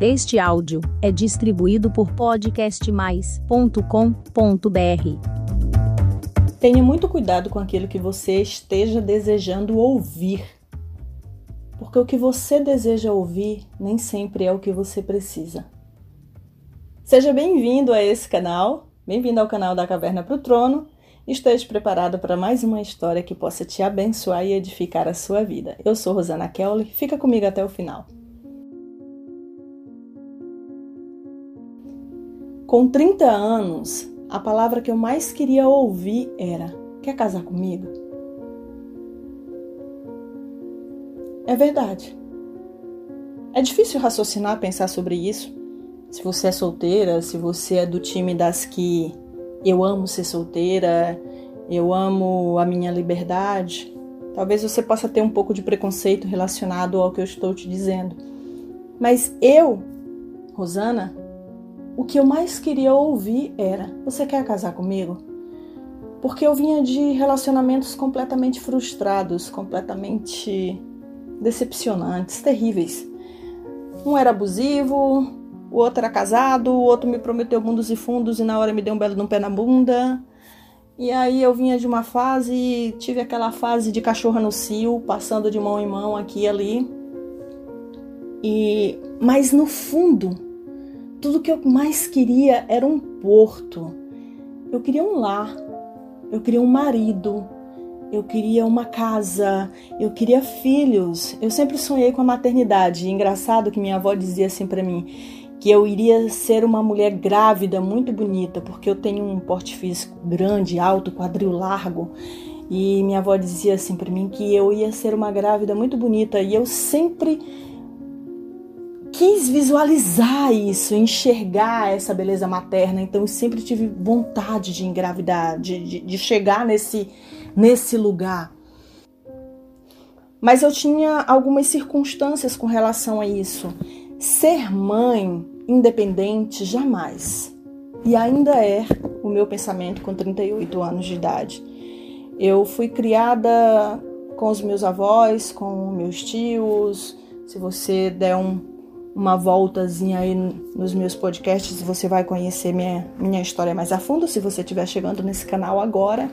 Este áudio é distribuído por podcastmais.com.br. Tenha muito cuidado com aquilo que você esteja desejando ouvir. Porque o que você deseja ouvir nem sempre é o que você precisa. Seja bem-vindo a esse canal, bem-vindo ao canal da Caverna para o Trono. Esteja preparado para mais uma história que possa te abençoar e edificar a sua vida. Eu sou Rosana Kelly, fica comigo até o final. Com 30 anos, a palavra que eu mais queria ouvir era: Quer casar comigo? É verdade. É difícil raciocinar, pensar sobre isso. Se você é solteira, se você é do time das que eu amo ser solteira, eu amo a minha liberdade, talvez você possa ter um pouco de preconceito relacionado ao que eu estou te dizendo. Mas eu, Rosana, o que eu mais queria ouvir era: Você quer casar comigo? Porque eu vinha de relacionamentos completamente frustrados, completamente decepcionantes, terríveis. Um era abusivo, o outro era casado, o outro me prometeu mundos e fundos e na hora me deu um belo um pé na bunda. E aí eu vinha de uma fase, tive aquela fase de cachorra no cio, passando de mão em mão aqui e ali. E mas no fundo, tudo que eu mais queria era um porto. Eu queria um lar. Eu queria um marido. Eu queria uma casa. Eu queria filhos. Eu sempre sonhei com a maternidade. Engraçado que minha avó dizia assim para mim que eu iria ser uma mulher grávida, muito bonita, porque eu tenho um porte físico grande, alto, quadril largo. E minha avó dizia assim para mim que eu ia ser uma grávida muito bonita. E eu sempre quis visualizar isso, enxergar essa beleza materna, então eu sempre tive vontade de engravidar, de, de, de chegar nesse, nesse lugar. Mas eu tinha algumas circunstâncias com relação a isso. Ser mãe independente jamais. E ainda é o meu pensamento com 38 anos de idade. Eu fui criada com os meus avós, com meus tios. Se você der um uma voltazinha aí nos meus podcasts, você vai conhecer minha, minha história mais a fundo, se você estiver chegando nesse canal agora.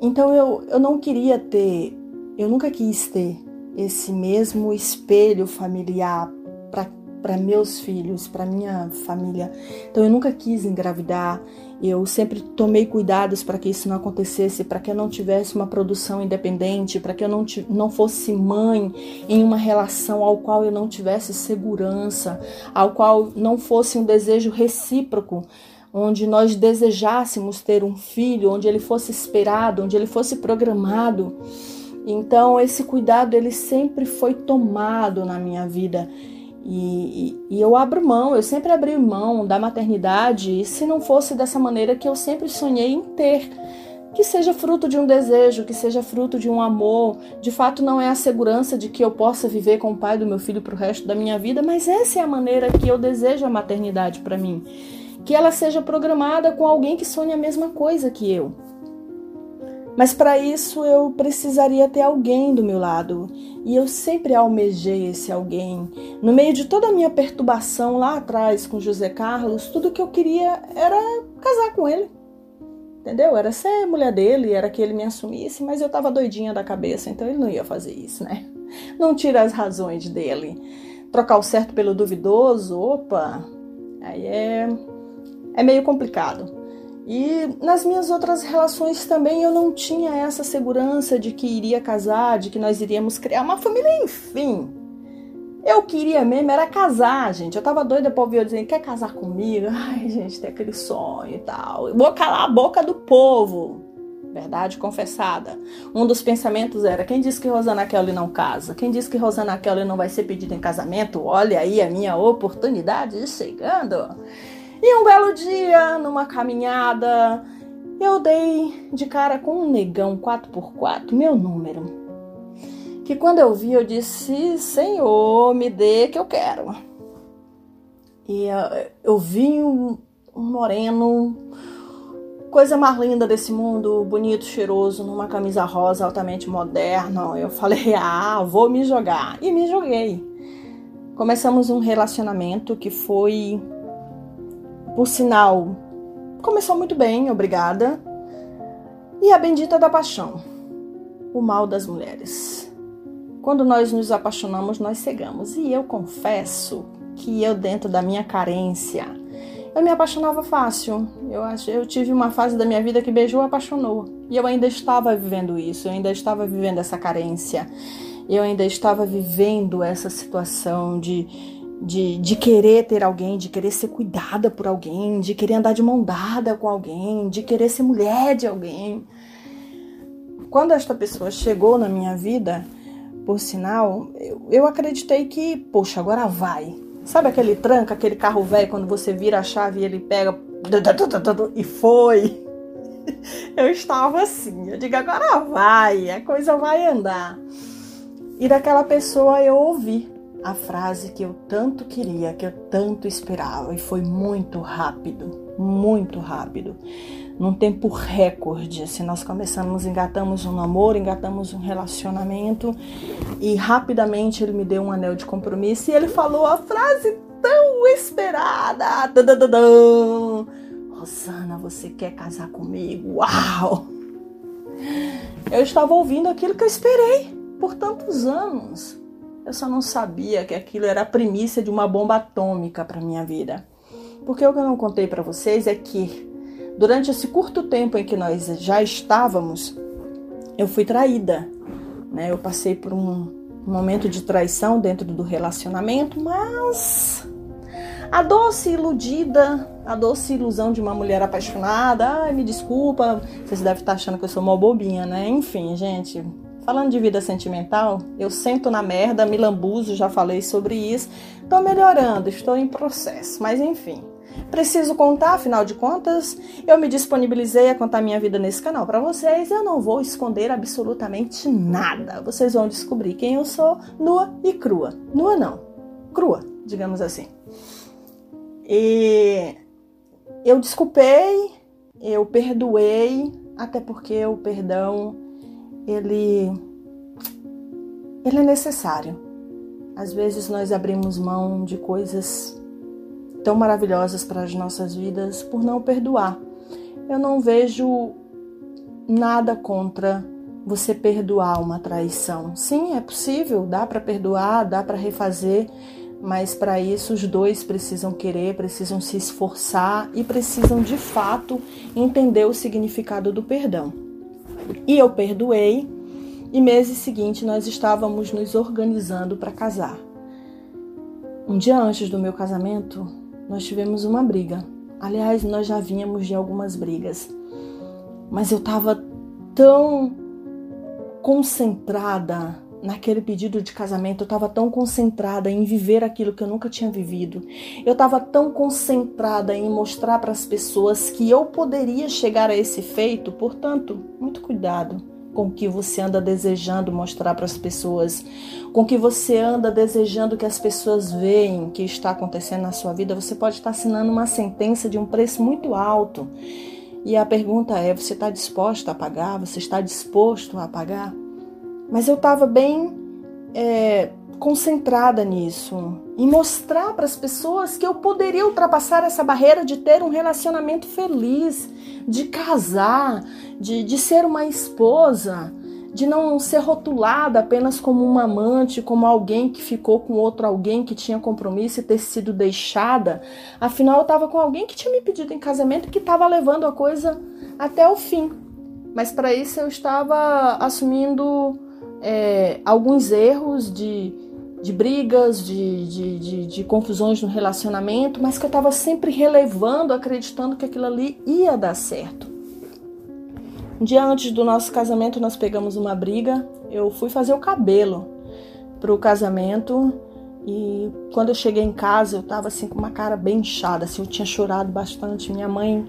Então eu, eu não queria ter, eu nunca quis ter esse mesmo espelho familiar para meus filhos, para minha família. Então eu nunca quis engravidar, eu sempre tomei cuidados para que isso não acontecesse, para que eu não tivesse uma produção independente, para que eu não, não fosse mãe em uma relação ao qual eu não tivesse segurança, ao qual não fosse um desejo recíproco, onde nós desejássemos ter um filho, onde ele fosse esperado, onde ele fosse programado. Então esse cuidado ele sempre foi tomado na minha vida e, e, eu abro mão, eu sempre abri mão da maternidade, se não fosse dessa maneira que eu sempre sonhei em ter, que seja fruto de um desejo, que seja fruto de um amor. De fato, não é a segurança de que eu possa viver com o pai do meu filho para o resto da minha vida, mas essa é a maneira que eu desejo a maternidade para mim. Que ela seja programada com alguém que sonhe a mesma coisa que eu. Mas para isso eu precisaria ter alguém do meu lado. E eu sempre almejei esse alguém. No meio de toda a minha perturbação lá atrás com José Carlos, tudo que eu queria era casar com ele. Entendeu? Era ser mulher dele, era que ele me assumisse, mas eu tava doidinha da cabeça, então ele não ia fazer isso, né? Não tira as razões dele. Trocar o certo pelo duvidoso, opa, aí é, é meio complicado. E nas minhas outras relações também eu não tinha essa segurança de que iria casar, de que nós iríamos criar uma família, enfim. Eu queria mesmo era casar, gente. Eu tava doida pra ouvir eu dizendo, quer casar comigo? Ai, gente, tem aquele sonho e tal. Eu vou calar a boca do povo. Verdade confessada. Um dos pensamentos era: quem disse que Rosana Kelly não casa? Quem disse que Rosana Kelly não vai ser pedida em casamento? Olha aí a minha oportunidade chegando. E um belo dia, numa caminhada, eu dei de cara com um negão 4x4, meu número. Que quando eu vi, eu disse: Senhor, me dê que eu quero. E uh, eu vi um, um moreno, coisa mais linda desse mundo, bonito, cheiroso, numa camisa rosa altamente moderna. Eu falei: Ah, vou me jogar. E me joguei. Começamos um relacionamento que foi, por sinal, começou muito bem, obrigada. E a bendita da paixão, o mal das mulheres. Quando nós nos apaixonamos, nós cegamos. E eu confesso que eu, dentro da minha carência, eu me apaixonava fácil. Eu, eu tive uma fase da minha vida que beijou apaixonou. E eu ainda estava vivendo isso, eu ainda estava vivendo essa carência. Eu ainda estava vivendo essa situação de, de, de querer ter alguém, de querer ser cuidada por alguém, de querer andar de mão dada com alguém, de querer ser mulher de alguém. Quando esta pessoa chegou na minha vida, por sinal, eu, eu acreditei que, poxa, agora vai, Sabe aquele tranca, aquele carro velho, quando você vira a chave e ele pega. E foi. Eu estava assim. Eu digo, agora vai, a coisa vai andar. E daquela pessoa eu ouvi a frase que eu tanto queria, que eu tanto esperava. E foi muito rápido, muito rápido num tempo recorde. Assim, nós começamos, engatamos um namoro, engatamos um relacionamento e rapidamente ele me deu um anel de compromisso e ele falou a frase tão esperada. Rosana, você quer casar comigo? Uau! Eu estava ouvindo aquilo que eu esperei por tantos anos. Eu só não sabia que aquilo era a primícia de uma bomba atômica para minha vida. Porque o que eu não contei para vocês é que Durante esse curto tempo em que nós já estávamos, eu fui traída. Né? Eu passei por um momento de traição dentro do relacionamento, mas a doce iludida, a doce ilusão de uma mulher apaixonada, ai, me desculpa, vocês devem estar achando que eu sou uma bobinha, né? Enfim, gente, falando de vida sentimental, eu sento na merda, me lambuzo, já falei sobre isso, tô melhorando, estou em processo, mas enfim. Preciso contar, afinal de contas, eu me disponibilizei a contar minha vida nesse canal para vocês. Eu não vou esconder absolutamente nada. Vocês vão descobrir quem eu sou, nua e crua. Nua não, crua, digamos assim. E eu desculpei, eu perdoei, até porque o perdão ele ele é necessário. Às vezes nós abrimos mão de coisas tão maravilhosas para as nossas vidas por não perdoar. Eu não vejo nada contra você perdoar uma traição. Sim, é possível, dá para perdoar, dá para refazer, mas para isso os dois precisam querer, precisam se esforçar e precisam de fato entender o significado do perdão. E eu perdoei, e mês seguinte nós estávamos nos organizando para casar. Um dia antes do meu casamento, nós tivemos uma briga. Aliás, nós já vínhamos de algumas brigas. Mas eu estava tão concentrada naquele pedido de casamento, eu estava tão concentrada em viver aquilo que eu nunca tinha vivido. Eu estava tão concentrada em mostrar para as pessoas que eu poderia chegar a esse feito, portanto, muito cuidado com que você anda desejando mostrar para as pessoas, com que você anda desejando que as pessoas vejam que está acontecendo na sua vida, você pode estar assinando uma sentença de um preço muito alto. E a pergunta é: você está disposto a pagar? Você está disposto a pagar? Mas eu estava bem é, concentrada nisso, em mostrar para as pessoas que eu poderia ultrapassar essa barreira de ter um relacionamento feliz, de casar, de, de ser uma esposa, de não ser rotulada apenas como uma amante, como alguém que ficou com outro alguém que tinha compromisso e ter sido deixada. Afinal, eu estava com alguém que tinha me pedido em casamento e que estava levando a coisa até o fim. Mas para isso eu estava assumindo é, alguns erros de de brigas, de, de, de, de, confusões no relacionamento, mas que eu estava sempre relevando, acreditando que aquilo ali ia dar certo. Um dia antes do nosso casamento, nós pegamos uma briga. Eu fui fazer o cabelo para o casamento e quando eu cheguei em casa, eu estava assim com uma cara bem inchada, assim, eu tinha chorado bastante. Minha mãe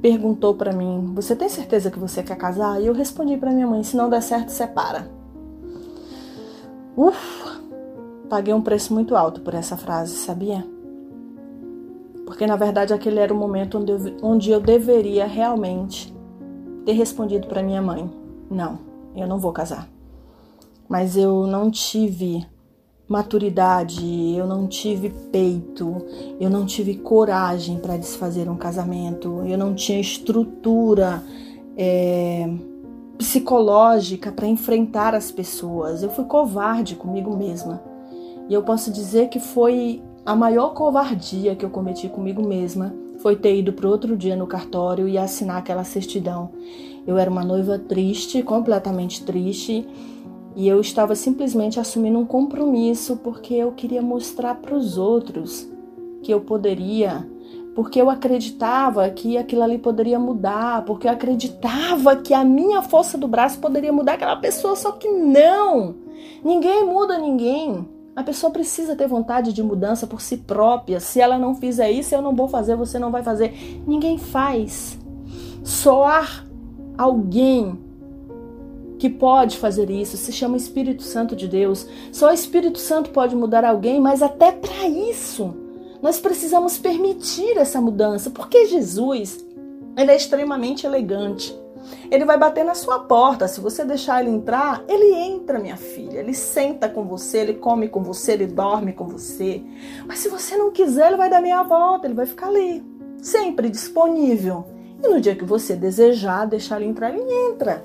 perguntou para mim: "Você tem certeza que você quer casar?" E eu respondi para minha mãe: "Se não der certo, separa." Ufa, paguei um preço muito alto por essa frase, sabia? Porque na verdade aquele era o momento onde eu, onde eu deveria realmente ter respondido para minha mãe: não, eu não vou casar. Mas eu não tive maturidade, eu não tive peito, eu não tive coragem para desfazer um casamento, eu não tinha estrutura é, psicológica para enfrentar as pessoas. Eu fui covarde comigo mesma. E eu posso dizer que foi a maior covardia que eu cometi comigo mesma foi ter ido para outro dia no cartório e assinar aquela certidão. Eu era uma noiva triste, completamente triste, e eu estava simplesmente assumindo um compromisso porque eu queria mostrar para os outros que eu poderia, porque eu acreditava que aquilo ali poderia mudar, porque eu acreditava que a minha força do braço poderia mudar aquela pessoa, só que não! Ninguém muda ninguém. A pessoa precisa ter vontade de mudança por si própria. Se ela não fizer isso, eu não vou fazer, você não vai fazer. Ninguém faz. Há alguém que pode fazer isso, se chama Espírito Santo de Deus. Só o Espírito Santo pode mudar alguém, mas até para isso nós precisamos permitir essa mudança, porque Jesus, ele é extremamente elegante. Ele vai bater na sua porta. Se você deixar ele entrar, ele entra, minha filha. Ele senta com você, ele come com você, ele dorme com você. Mas se você não quiser, ele vai dar meia volta, ele vai ficar ali, sempre disponível. E no dia que você desejar deixar ele entrar, ele entra.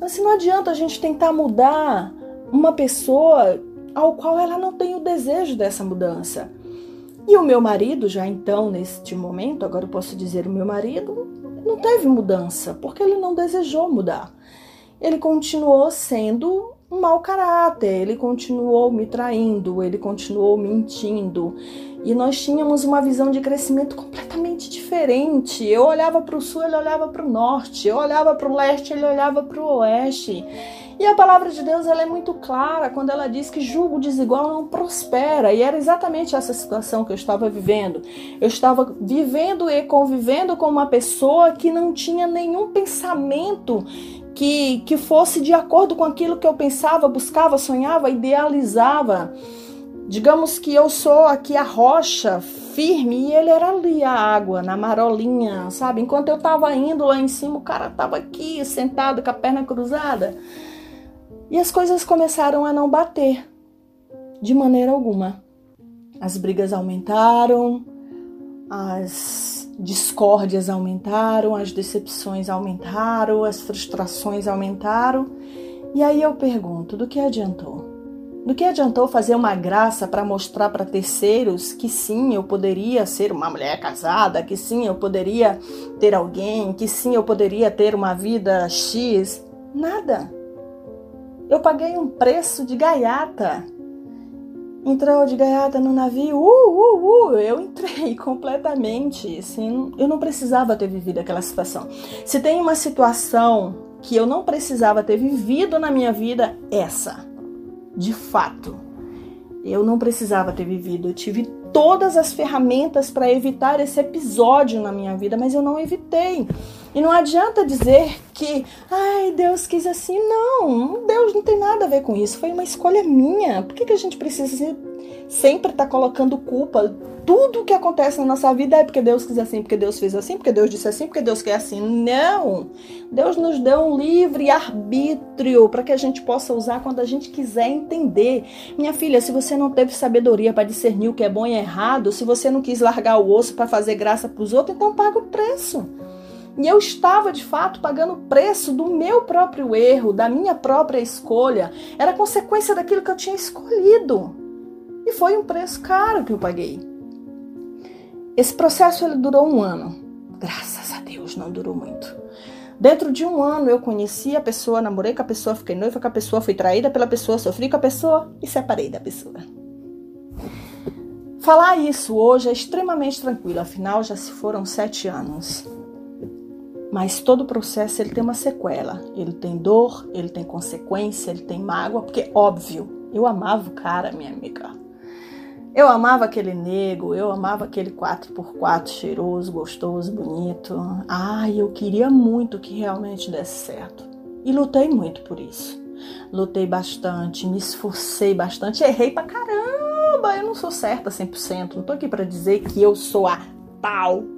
Assim, não adianta a gente tentar mudar uma pessoa ao qual ela não tem o desejo dessa mudança. E o meu marido, já então, neste momento, agora eu posso dizer o meu marido, não teve mudança, porque ele não desejou mudar. Ele continuou sendo um mau caráter, ele continuou me traindo, ele continuou mentindo. E nós tínhamos uma visão de crescimento completamente diferente. Eu olhava para o sul, ele olhava para o norte. Eu olhava para o leste, ele olhava para o oeste. E a palavra de Deus ela é muito clara quando ela diz que julgo desigual não prospera. E era exatamente essa situação que eu estava vivendo. Eu estava vivendo e convivendo com uma pessoa que não tinha nenhum pensamento que, que fosse de acordo com aquilo que eu pensava, buscava, sonhava, idealizava. Digamos que eu sou aqui a rocha firme e ele era ali a água, na marolinha, sabe? Enquanto eu estava indo lá em cima, o cara estava aqui, sentado com a perna cruzada. E as coisas começaram a não bater, de maneira alguma. As brigas aumentaram, as discórdias aumentaram, as decepções aumentaram, as frustrações aumentaram. E aí eu pergunto: do que adiantou? Do que adiantou fazer uma graça para mostrar para terceiros que sim, eu poderia ser uma mulher casada, que sim, eu poderia ter alguém, que sim, eu poderia ter uma vida X? Nada. Eu paguei um preço de gaiata entrou de gaiata no navio, uh, uh, uh, eu entrei completamente, assim, eu não precisava ter vivido aquela situação. Se tem uma situação que eu não precisava ter vivido na minha vida, essa, de fato, eu não precisava ter vivido, eu tive todas as ferramentas para evitar esse episódio na minha vida, mas eu não evitei. E não adianta dizer que, ai, Deus quis assim. Não, Deus não tem nada a ver com isso. Foi uma escolha minha. Por que, que a gente precisa sempre estar tá colocando culpa? Tudo que acontece na nossa vida é porque Deus quis assim, porque Deus fez assim, porque Deus disse assim, porque Deus quer assim. Não! Deus nos deu um livre arbítrio para que a gente possa usar quando a gente quiser entender. Minha filha, se você não teve sabedoria para discernir o que é bom e errado, se você não quis largar o osso para fazer graça para os outros, então paga o preço. E eu estava de fato pagando o preço do meu próprio erro, da minha própria escolha. Era consequência daquilo que eu tinha escolhido. E foi um preço caro que eu paguei. Esse processo ele durou um ano. Graças a Deus não durou muito. Dentro de um ano eu conheci a pessoa, namorei com a pessoa, fiquei noiva com a pessoa, fui traída pela pessoa, sofri com a pessoa e separei da pessoa. Falar isso hoje é extremamente tranquilo, afinal já se foram sete anos. Mas todo o processo ele tem uma sequela. Ele tem dor, ele tem consequência, ele tem mágoa, porque óbvio, eu amava o cara, minha amiga. Eu amava aquele nego, eu amava aquele 4x4 cheiroso, gostoso, bonito. Ai, eu queria muito que realmente desse certo. E lutei muito por isso. Lutei bastante, me esforcei bastante, errei pra caramba. Eu não sou certa 100%. Não tô aqui para dizer que eu sou a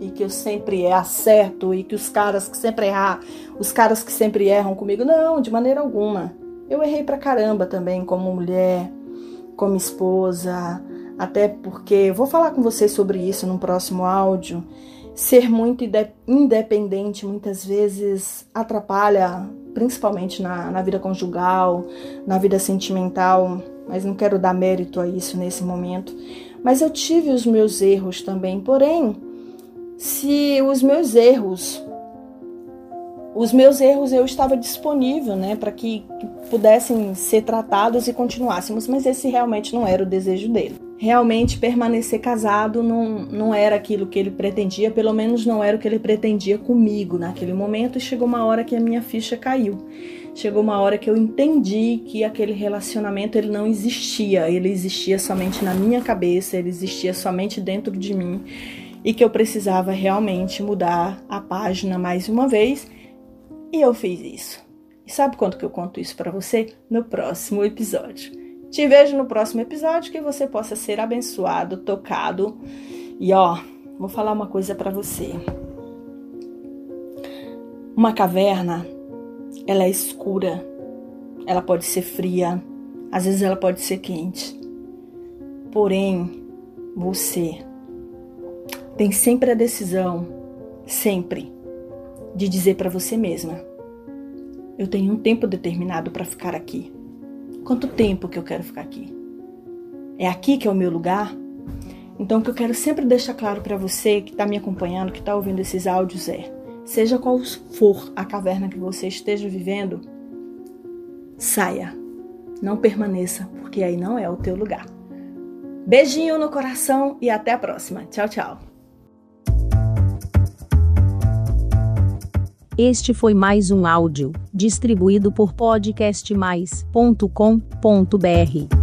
e que eu sempre acerto e que os caras que sempre erram, os caras que sempre erram comigo, não, de maneira alguma. Eu errei pra caramba também como mulher, como esposa, até porque vou falar com vocês sobre isso no próximo áudio. Ser muito independente muitas vezes atrapalha, principalmente na, na vida conjugal, na vida sentimental, mas não quero dar mérito a isso nesse momento. Mas eu tive os meus erros também, porém, se os meus erros os meus erros eu estava disponível, né, para que, pudessem ser tratados e continuássemos, mas esse realmente não era o desejo dele. Realmente permanecer casado não, não era aquilo que ele pretendia, pelo menos não era o que ele pretendia comigo naquele momento, e chegou uma hora que a minha ficha caiu. Chegou uma hora que eu entendi que aquele relacionamento ele não existia, ele existia somente na minha cabeça, ele existia somente dentro de mim e que eu precisava realmente mudar a página mais uma vez e eu fiz isso. E sabe quanto que eu conto isso para você? No próximo episódio. Te vejo no próximo episódio que você possa ser abençoado, tocado. E ó, vou falar uma coisa para você. Uma caverna, ela é escura. Ela pode ser fria, às vezes ela pode ser quente. Porém, você tem sempre a decisão, sempre de dizer para você mesma: eu tenho um tempo determinado para ficar aqui. Quanto tempo que eu quero ficar aqui? É aqui que é o meu lugar? Então, o que eu quero sempre deixar claro para você que está me acompanhando, que está ouvindo esses áudios é: seja qual for a caverna que você esteja vivendo, saia, não permaneça, porque aí não é o teu lugar. Beijinho no coração e até a próxima. Tchau, tchau. Este foi mais um áudio distribuído por podcastmais.com.br.